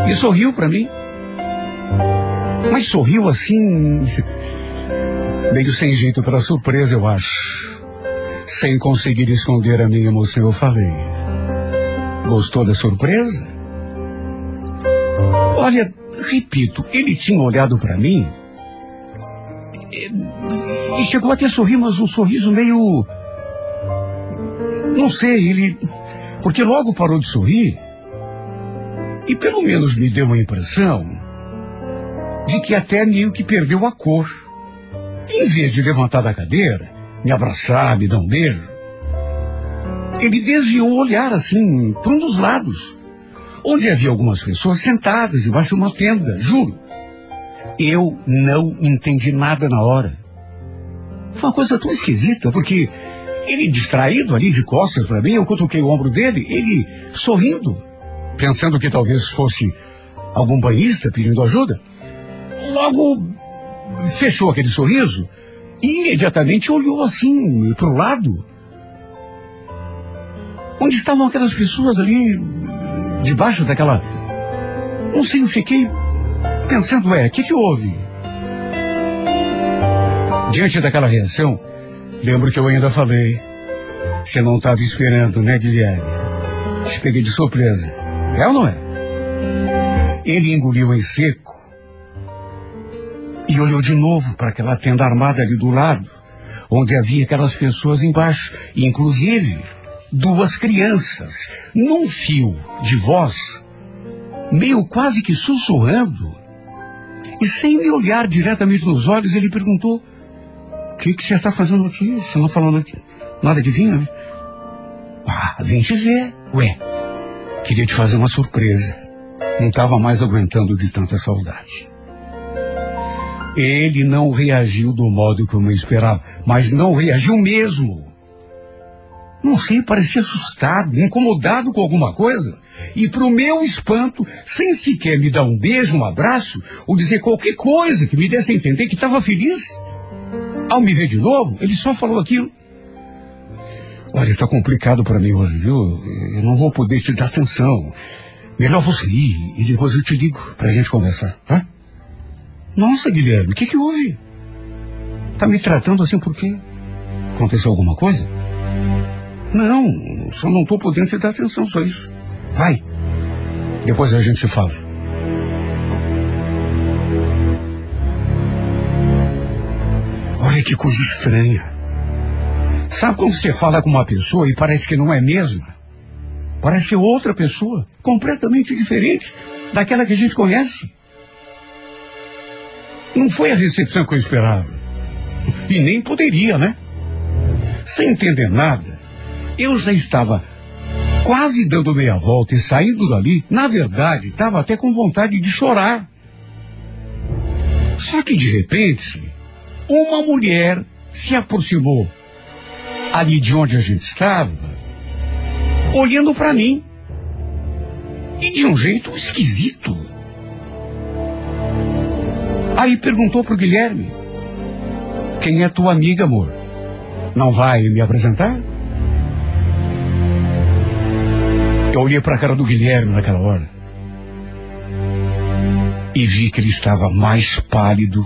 e, e sorriu para mim. Mas sorriu assim, meio sem jeito pela surpresa, eu acho. Sem conseguir esconder a minha emoção, eu falei. Gostou da surpresa? Olha, repito, ele tinha olhado para mim e, e chegou até a sorrir, mas um sorriso meio. Não sei, ele. Porque logo parou de sorrir e pelo menos me deu a impressão de que até meio que perdeu a cor. Em vez de levantar da cadeira, me abraçar, me dar um beijo, ele desviou o olhar assim, para um dos lados, onde havia algumas pessoas sentadas debaixo de uma tenda, juro. Eu não entendi nada na hora. Foi uma coisa tão esquisita, porque ele distraído ali de costas para mim, eu cutuquei o ombro dele, ele sorrindo, pensando que talvez fosse algum banhista pedindo ajuda. Logo fechou aquele sorriso e imediatamente olhou assim para o lado. Onde estavam aquelas pessoas ali debaixo daquela. Não sei, eu fiquei pensando, ué, o que, que houve? Diante daquela reação, lembro que eu ainda falei. Você não estava esperando, né, Guilherme? Te peguei de surpresa. É ou não é? Ele engoliu em seco e olhou de novo para aquela tenda armada ali do lado, onde havia aquelas pessoas embaixo, inclusive duas crianças, num fio de voz, meio quase que sussurrando. E sem me olhar diretamente nos olhos, ele perguntou: O que, que você está fazendo aqui? Você não falando aqui nada de vinho? né?" Ah, vem te ver. Ué, queria te fazer uma surpresa. Não estava mais aguentando de tanta saudade. Ele não reagiu do modo que eu me esperava, mas não reagiu mesmo. Não sei, parecia assustado, incomodado com alguma coisa. E para o meu espanto, sem sequer me dar um beijo, um abraço, ou dizer qualquer coisa que me desse a entender que estava feliz. Ao me ver de novo, ele só falou aquilo. Olha, está complicado para mim hoje, viu? Eu não vou poder te dar atenção. Melhor você ir e depois eu te ligo para a gente conversar, tá? Nossa, Guilherme, o que que houve? Tá me tratando assim por quê? Aconteceu alguma coisa? Não, só não tô podendo te dar atenção, só isso. Vai. Depois a gente se fala. Olha que coisa estranha. Sabe quando você fala com uma pessoa e parece que não é mesma? Parece que é outra pessoa, completamente diferente daquela que a gente conhece. Não foi a recepção que eu esperava. E nem poderia, né? Sem entender nada, eu já estava quase dando meia volta e saindo dali. Na verdade, estava até com vontade de chorar. Só que de repente, uma mulher se aproximou ali de onde a gente estava, olhando para mim. E de um jeito esquisito. Aí perguntou pro Guilherme: Quem é tua amiga, amor? Não vai me apresentar? Eu olhei para a cara do Guilherme naquela hora e vi que ele estava mais pálido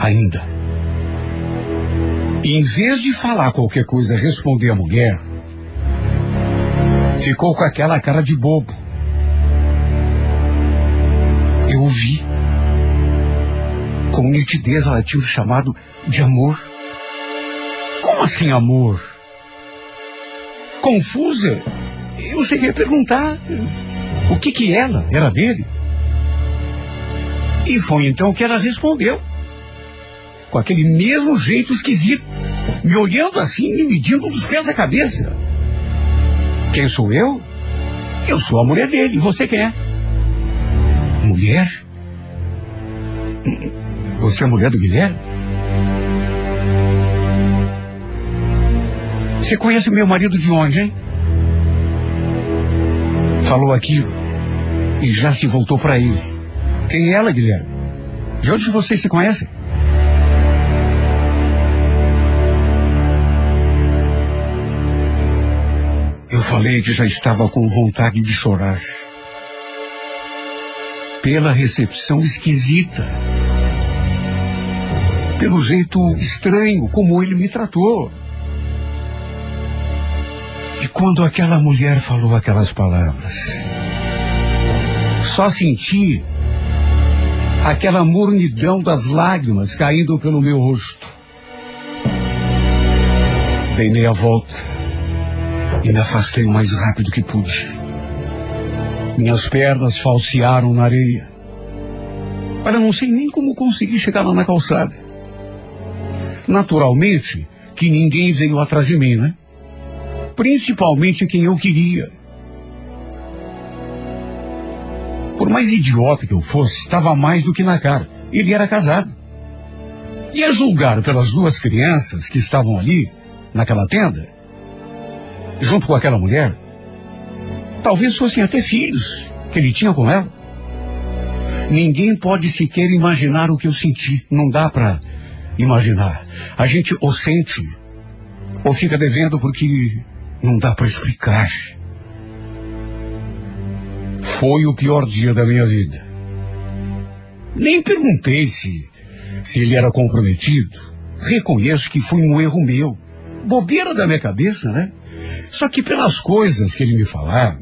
ainda. E em vez de falar qualquer coisa, responder a mulher, ficou com aquela cara de bobo. Eu ouvi. Com nitidez ela tinha o chamado de amor. Como assim amor? Confusa, eu cheguei a perguntar o que que ela era dele. E foi então que ela respondeu. Com aquele mesmo jeito esquisito. Me olhando assim e me medindo dos pés à cabeça. Quem sou eu? Eu sou a mulher dele. E você quem é? Mulher? Você é a mulher do Guilherme? Você conhece meu marido de onde, hein? Falou aquilo e já se voltou para ele. Quem é ela, Guilherme? De onde vocês se conhecem? Eu falei que já estava com vontade de chorar. Pela recepção esquisita. Pelo jeito estranho como ele me tratou. E quando aquela mulher falou aquelas palavras, só senti aquela mornidão das lágrimas caindo pelo meu rosto. Dei meia volta e me afastei o mais rápido que pude. Minhas pernas falsearam na areia. Olha, não sei nem como consegui chegar lá na calçada. Naturalmente que ninguém veio atrás de mim, né? Principalmente quem eu queria. Por mais idiota que eu fosse, estava mais do que na cara. Ele era casado. E a julgar pelas duas crianças que estavam ali, naquela tenda, junto com aquela mulher, talvez fossem até filhos que ele tinha com ela. Ninguém pode sequer imaginar o que eu senti. Não dá para imaginar. A gente ou sente, ou fica devendo porque não dá para explicar. Foi o pior dia da minha vida. Nem perguntei se, se ele era comprometido. Reconheço que foi um erro meu. Bobeira da minha cabeça, né? Só que pelas coisas que ele me falava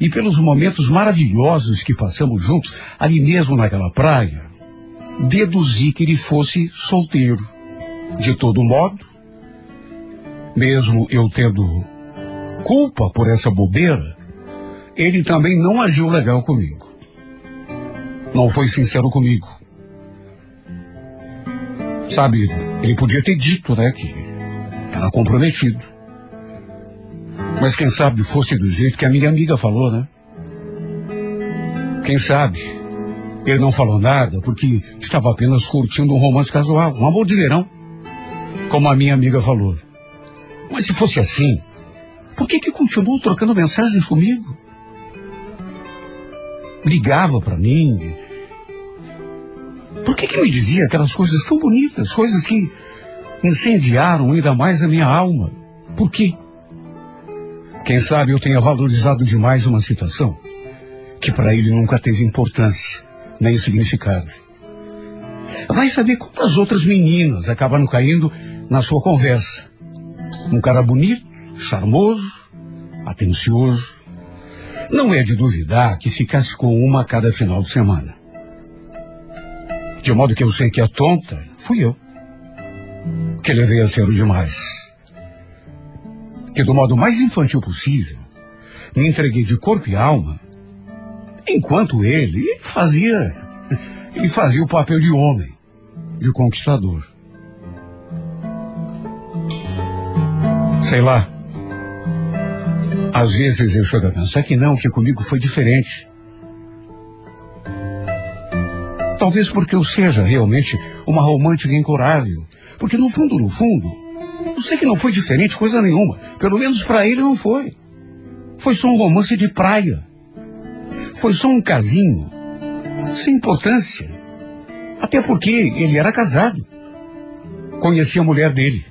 e pelos momentos maravilhosos que passamos juntos ali mesmo naquela praia, deduzi que ele fosse solteiro. De todo modo, mesmo eu tendo culpa por essa bobeira, ele também não agiu legal comigo. Não foi sincero comigo. Sabe, ele podia ter dito, né, que era comprometido. Mas quem sabe fosse do jeito que a minha amiga falou, né? Quem sabe ele não falou nada porque estava apenas curtindo um romance casual, um amor de verão, como a minha amiga falou. Mas se fosse assim, por que que continuou trocando mensagens comigo? Ligava para mim. Por que que me dizia aquelas coisas tão bonitas, coisas que incendiaram ainda mais a minha alma? Por quê? Quem sabe eu tenha valorizado demais uma situação que para ele nunca teve importância, nem significado. Vai saber quantas outras meninas acabaram caindo na sua conversa. Um cara bonito, charmoso, atencioso. Não é de duvidar que ficasse com uma a cada final de semana. De modo que eu sei que a tonta fui eu. Que levei a sério demais. Que do modo mais infantil possível, me entreguei de corpo e alma, enquanto ele fazia, ele fazia o papel de homem, de conquistador. Sei lá. Às vezes eu chego a pensar que não, que comigo foi diferente. Talvez porque eu seja realmente uma romântica incurável. Porque no fundo, no fundo, eu sei que não foi diferente coisa nenhuma. Pelo menos para ele não foi. Foi só um romance de praia. Foi só um casinho. Sem importância. Até porque ele era casado. Conhecia a mulher dele.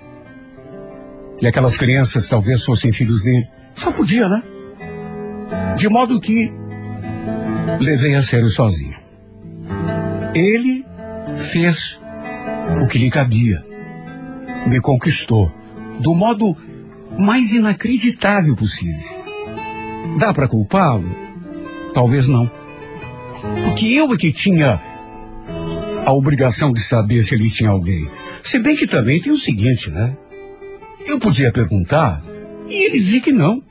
E aquelas crianças talvez fossem filhos dele. Só podia, né? De modo que levei a sério sozinho. Ele fez o que lhe cabia. Me conquistou. Do modo mais inacreditável possível. Dá para culpá-lo? Talvez não. Porque eu é que tinha a obrigação de saber se ele tinha alguém. Se bem que também tem o seguinte, né? Eu podia perguntar e ele dizia que não.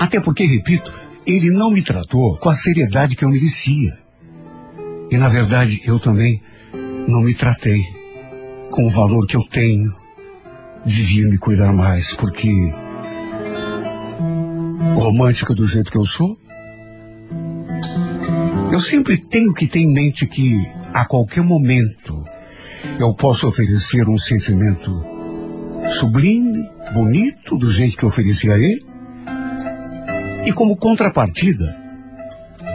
Até porque, repito, ele não me tratou com a seriedade que eu merecia. E, na verdade, eu também não me tratei com o valor que eu tenho. Devia me cuidar mais, porque. Romântica do jeito que eu sou? Eu sempre tenho que ter em mente que, a qualquer momento, eu posso oferecer um sentimento sublime, bonito, do jeito que ofereci a ele, e como contrapartida,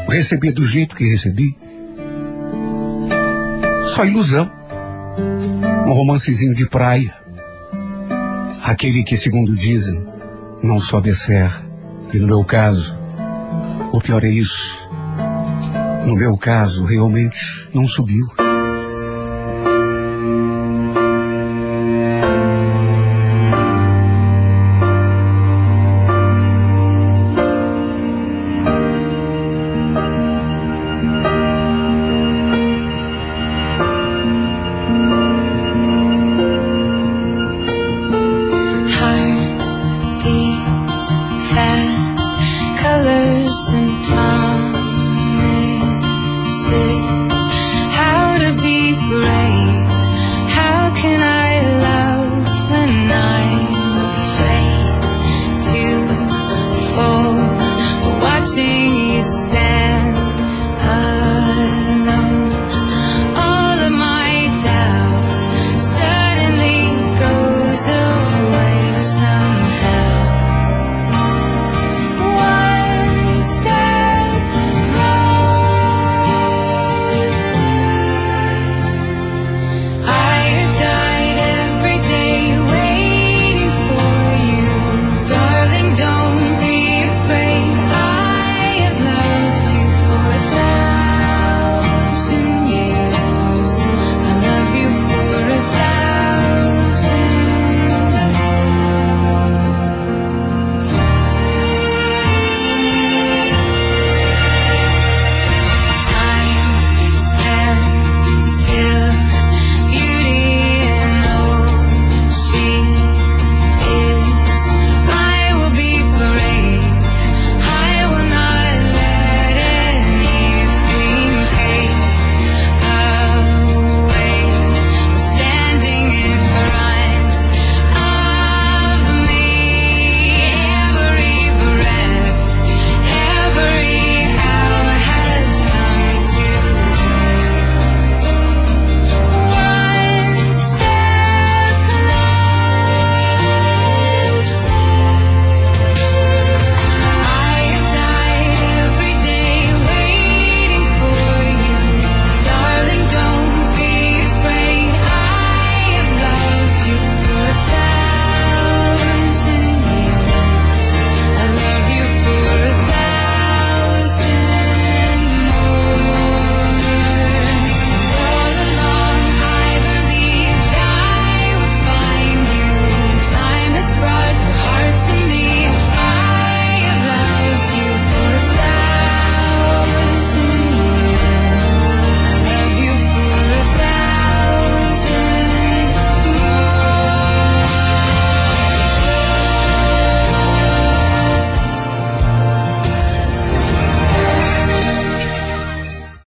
receber do jeito que recebi, só ilusão. Um romancezinho de praia. Aquele que, segundo dizem, não sobe a serra. E no meu caso, o pior é isso. No meu caso, realmente não subiu.